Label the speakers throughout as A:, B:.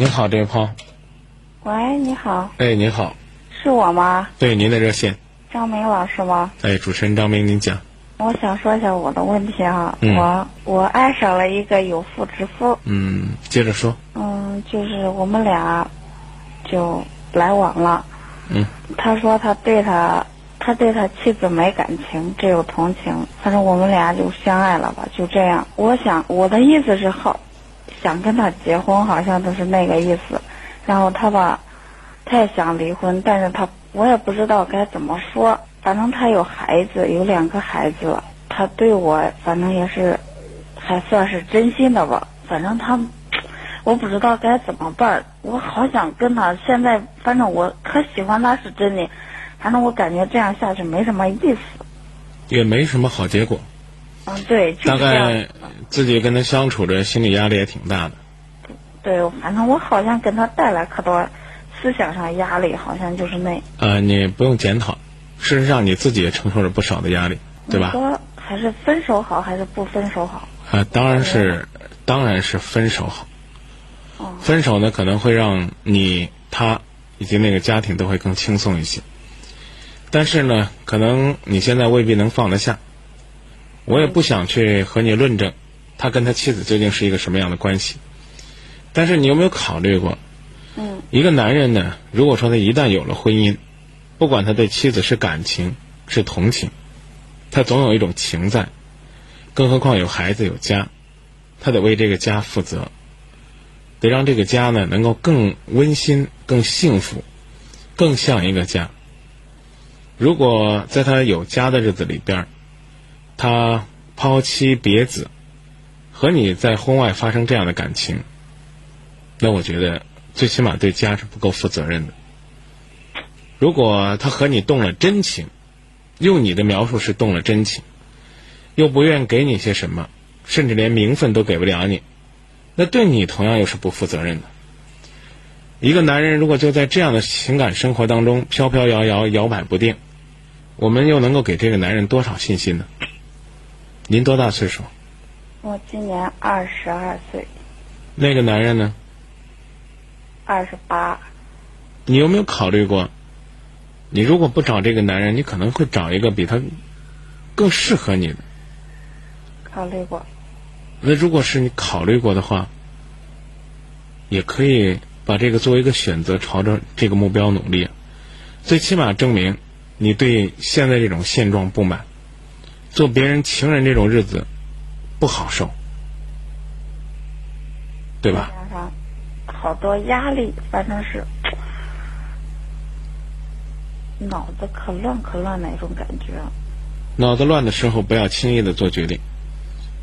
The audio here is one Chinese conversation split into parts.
A: 您好，这位朋友。
B: 喂，你好，
A: 哎，您好，
B: 是我吗？
A: 对您的热线。
B: 张明老师吗？
A: 哎，主持人张明，您讲。
B: 我想说一下我的问题哈、
A: 嗯
B: 我我爱上了一个有妇之夫，
A: 嗯，接着说。
B: 嗯，就是我们俩就来往了。
A: 嗯，
B: 他说他对他他对他妻子没感情，只有同情。反正我们俩就相爱了吧，就这样。我想我的意思是好，想跟他结婚，好像都是那个意思。然后他吧，他也想离婚，但是他我也不知道该怎么说。反正他有孩子，有两个孩子了。他对我反正也是还算是真心的吧。反正他，我不知道该怎么办。我好想跟他，现在反正我可喜欢他是真的，反正我感觉这样下去没什么意思。
A: 也没什么好结果，
B: 嗯，对，就是
A: 大概自己跟他相处着，心理压力也挺大的。
B: 对，反正我好像跟他带来可多思想上压力，好像就是那。
A: 呃，你不用检讨，事实上你自己也承受着不少的压力，对吧
B: 你？说还是分手好，还是不分手好？
A: 啊，当然是，当然是分手好。
B: 哦
A: 分手呢，可能会让你、他以及那个家庭都会更轻松一些。但是呢，可能你现在未必能放得下。我也不想去和你论证，他跟他妻子究竟是一个什么样的关系。但是你有没有考虑过，
B: 嗯
A: 一个男人呢，如果说他一旦有了婚姻，不管他对妻子是感情是同情，他总有一种情在，更何况有孩子有家，他得为这个家负责，得让这个家呢能够更温馨、更幸福、更像一个家。如果在他有家的日子里边儿，他抛妻别子，和你在婚外发生这样的感情，那我觉得最起码对家是不够负责任的。如果他和你动了真情，用你的描述是动了真情，又不愿给你些什么，甚至连名分都给不了你，那对你同样又是不负责任的。一个男人如果就在这样的情感生活当中飘飘摇摇、摇摆不定，我们又能够给这个男人多少信心呢？您多大岁数？
B: 我今年二十二岁，
A: 那个男人呢？
B: 二十八。
A: 你有没有考虑过，你如果不找这个男人，你可能会找一个比他更适合你的。
B: 考虑过，
A: 那如果是你考虑过的话，也可以把这个作为一个选择，朝着这个目标努力。最起码证明你对现在这种现状不满，做别人情人这种日子不好受，对吧？
B: 加上好多压力，反正是脑子可乱可乱那种感觉。
A: 脑子乱的时候，不要轻易的做决定，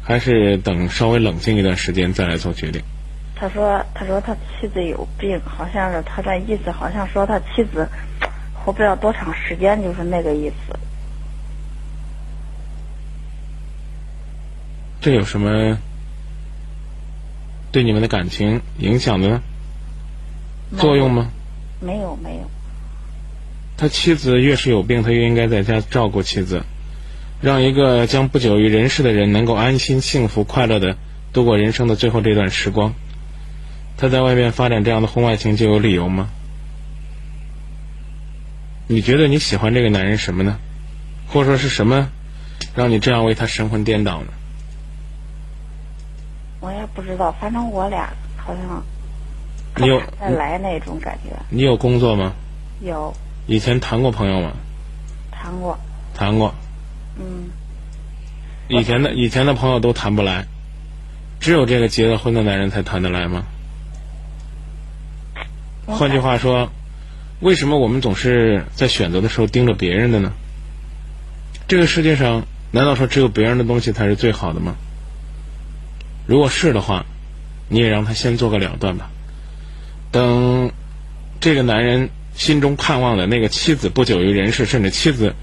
A: 还是等稍微冷静一段时间再来做决定。
B: 他说：“他说他妻子有病，好像是他的意思，好像说他妻子活不了多长时间，就是那个意思。
A: 这有什么对你们的感情影响的作用吗？
B: 没有，没有，
A: 他妻子越是有病，他越应该在家照顾妻子，让一个将不久于人世的人能够安心、幸福、快乐的度过人生的最后这段时光。他在外面发展这样的婚外情就有理由吗？你觉得你喜欢这个男人什么呢？或者说是什么让你这样为他神魂颠倒呢？
B: 不知道，反正我俩好像
A: 你有
B: 再来那种感觉。
A: 你有工作吗？
B: 有
A: 以前谈过朋友吗？
B: 谈过，
A: 谈过。
B: 嗯，
A: 以前的以前的朋友都谈不来，只有这个结了婚的男人才谈得来吗？换句话说，为什么我们总是在选择的时候盯着别人的呢？这个世界上难道说只有别人的东西才是最好的吗？如果是的话，你也让他先做个了断吧。等这个男人心中盼望的那个妻子不久于人世，甚至妻子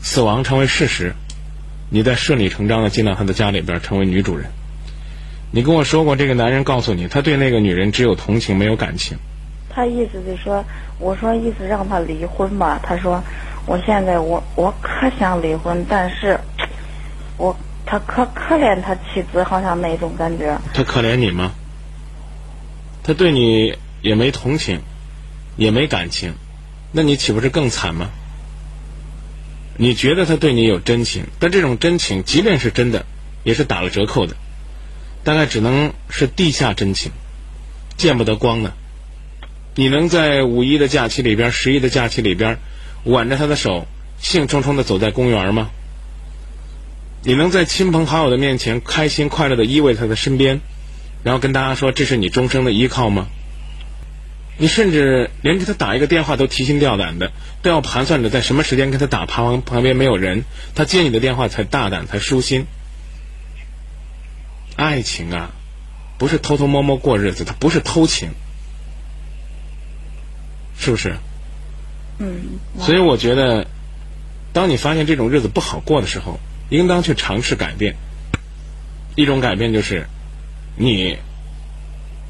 A: 死亡成为事实，你再顺理成章的进到他的家里边成为女主人。你跟我说过，这个男人告诉你，他对那个女人只有同情，没有感情。
B: 他意思是说，我说意思让他离婚吧。他说，我现在我我可想离婚，但是，我他可可怜他妻子，好像那种感觉。
A: 他可怜你吗？他对你也没同情，也没感情，那你岂不是更惨吗？你觉得他对你有真情，但这种真情，即便是真的，也是打了折扣的，大概只能是地下真情，见不得光的。你能在五一的假期里边、十一的假期里边，挽着他的手，兴冲冲的走在公园吗？你能在亲朋好友的面前开心快乐的依偎他的身边，然后跟大家说这是你终生的依靠吗？你甚至连给他打一个电话都提心吊胆的，都要盘算着在什么时间给他打，旁旁边没有人，他接你的电话才大胆才舒心。爱情啊，不是偷偷摸摸过日子，它不是偷情，是不是？
B: 嗯，
A: 所以我觉得，当你发现这种日子不好过的时候，应当去尝试改变。一种改变就是，你。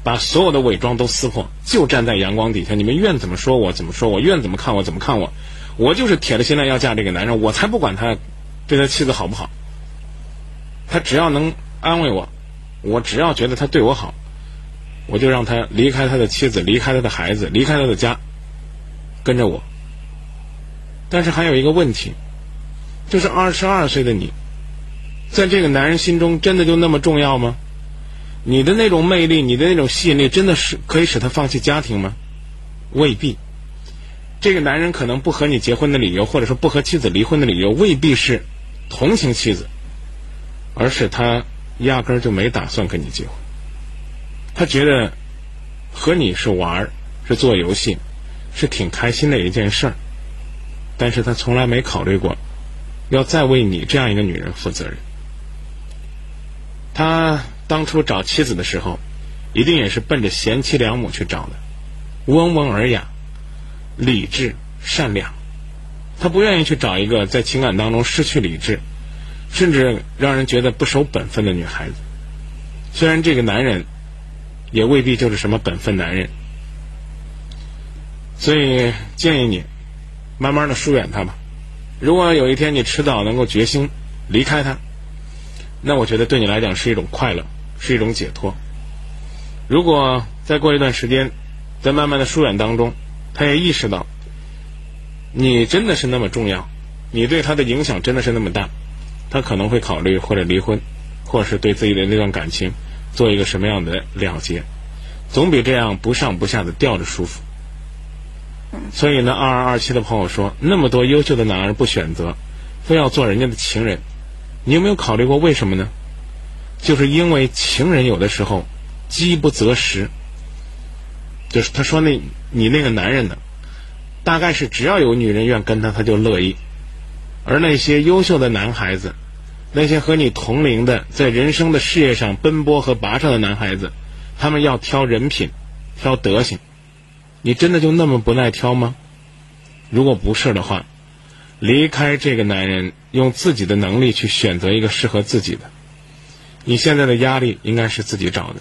A: 把所有的伪装都撕破，就站在阳光底下。你们愿怎么说我怎么说我，愿怎么看我怎么看我。我就是铁了心了要嫁这个男人，我才不管他对他妻子好不好。他只要能安慰我，我只要觉得他对我好，我就让他离开他的妻子，离开他的孩子，离开他的家，跟着我。但是还有一个问题，就是二十二岁的你，在这个男人心中真的就那么重要吗？你的那种魅力，你的那种吸引力，真的是可以使他放弃家庭吗？未必。这个男人可能不和你结婚的理由，或者说不和妻子离婚的理由，未必是同情妻子，而是他压根儿就没打算跟你结婚。他觉得和你是玩儿，是做游戏，是挺开心的一件事儿，但是他从来没考虑过要再为你这样一个女人负责任。他。当初找妻子的时候，一定也是奔着贤妻良母去找的，温文尔雅、理智、善良。他不愿意去找一个在情感当中失去理智，甚至让人觉得不守本分的女孩子。虽然这个男人也未必就是什么本分男人，所以建议你慢慢的疏远他吧。如果有一天你迟早能够决心离开他，那我觉得对你来讲是一种快乐。是一种解脱。如果再过一段时间，在慢慢的疏远当中，他也意识到你真的是那么重要，你对他的影响真的是那么大，他可能会考虑或者离婚，或者是对自己的那段感情做一个什么样的了结，总比这样不上不下的吊着舒服。所以呢，二二二七的朋友说，那么多优秀的男人不选择，非要做人家的情人，你有没有考虑过为什么呢？就是因为情人有的时候饥不择食，就是他说那你那个男人呢，大概是只要有女人愿跟他，他就乐意。而那些优秀的男孩子，那些和你同龄的，在人生的事业上奔波和跋涉的男孩子，他们要挑人品，挑德行。你真的就那么不耐挑吗？如果不是的话，离开这个男人，用自己的能力去选择一个适合自己的。你现在的压力应该是自己找的。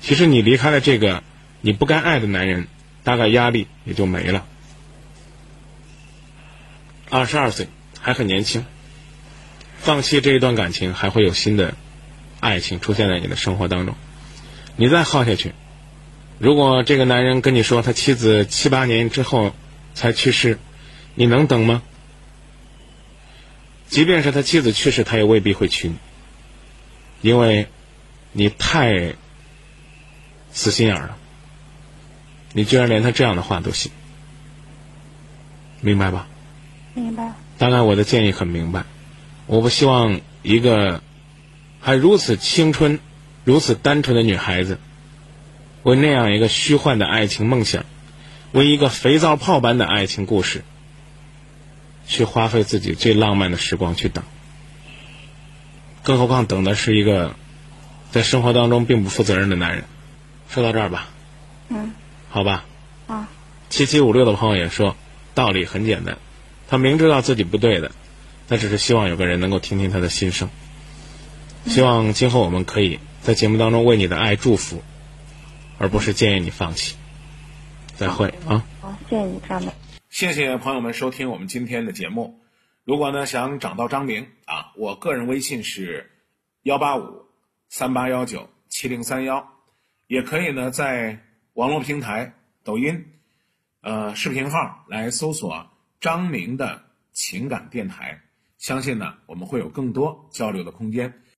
A: 其实你离开了这个你不该爱的男人，大概压力也就没了。二十二岁还很年轻，放弃这一段感情，还会有新的爱情出现在你的生活当中。你再耗下去，如果这个男人跟你说他妻子七八年之后才去世，你能等吗？即便是他妻子去世，他也未必会娶你。因为，你太死心眼了，你居然连他这样的话都信，明白吧？
B: 明白。
A: 大概我的建议很明白，我不希望一个还如此青春、如此单纯的女孩子，为那样一个虚幻的爱情梦想，为一个肥皂泡般的爱情故事，去花费自己最浪漫的时光去等。更何况等的是一个在生活当中并不负责任的男人。说到这儿吧，
B: 嗯，
A: 好吧。
B: 啊。
A: 七七五六的朋友也说，道理很简单，他明知道自己不对的，他只是希望有个人能够听听他的心声。希望今后我们可以在节目当中为你的爱祝福，而不是建议你放弃。再会啊！
B: 好，谢谢你，张明。
C: 谢谢朋友们收听我们今天的节目。如果呢想找到张明啊，我个人微信是幺八五三八幺九七零三幺，也可以呢在网络平台抖音，呃，视频号来搜索张明的情感电台，相信呢我们会有更多交流的空间。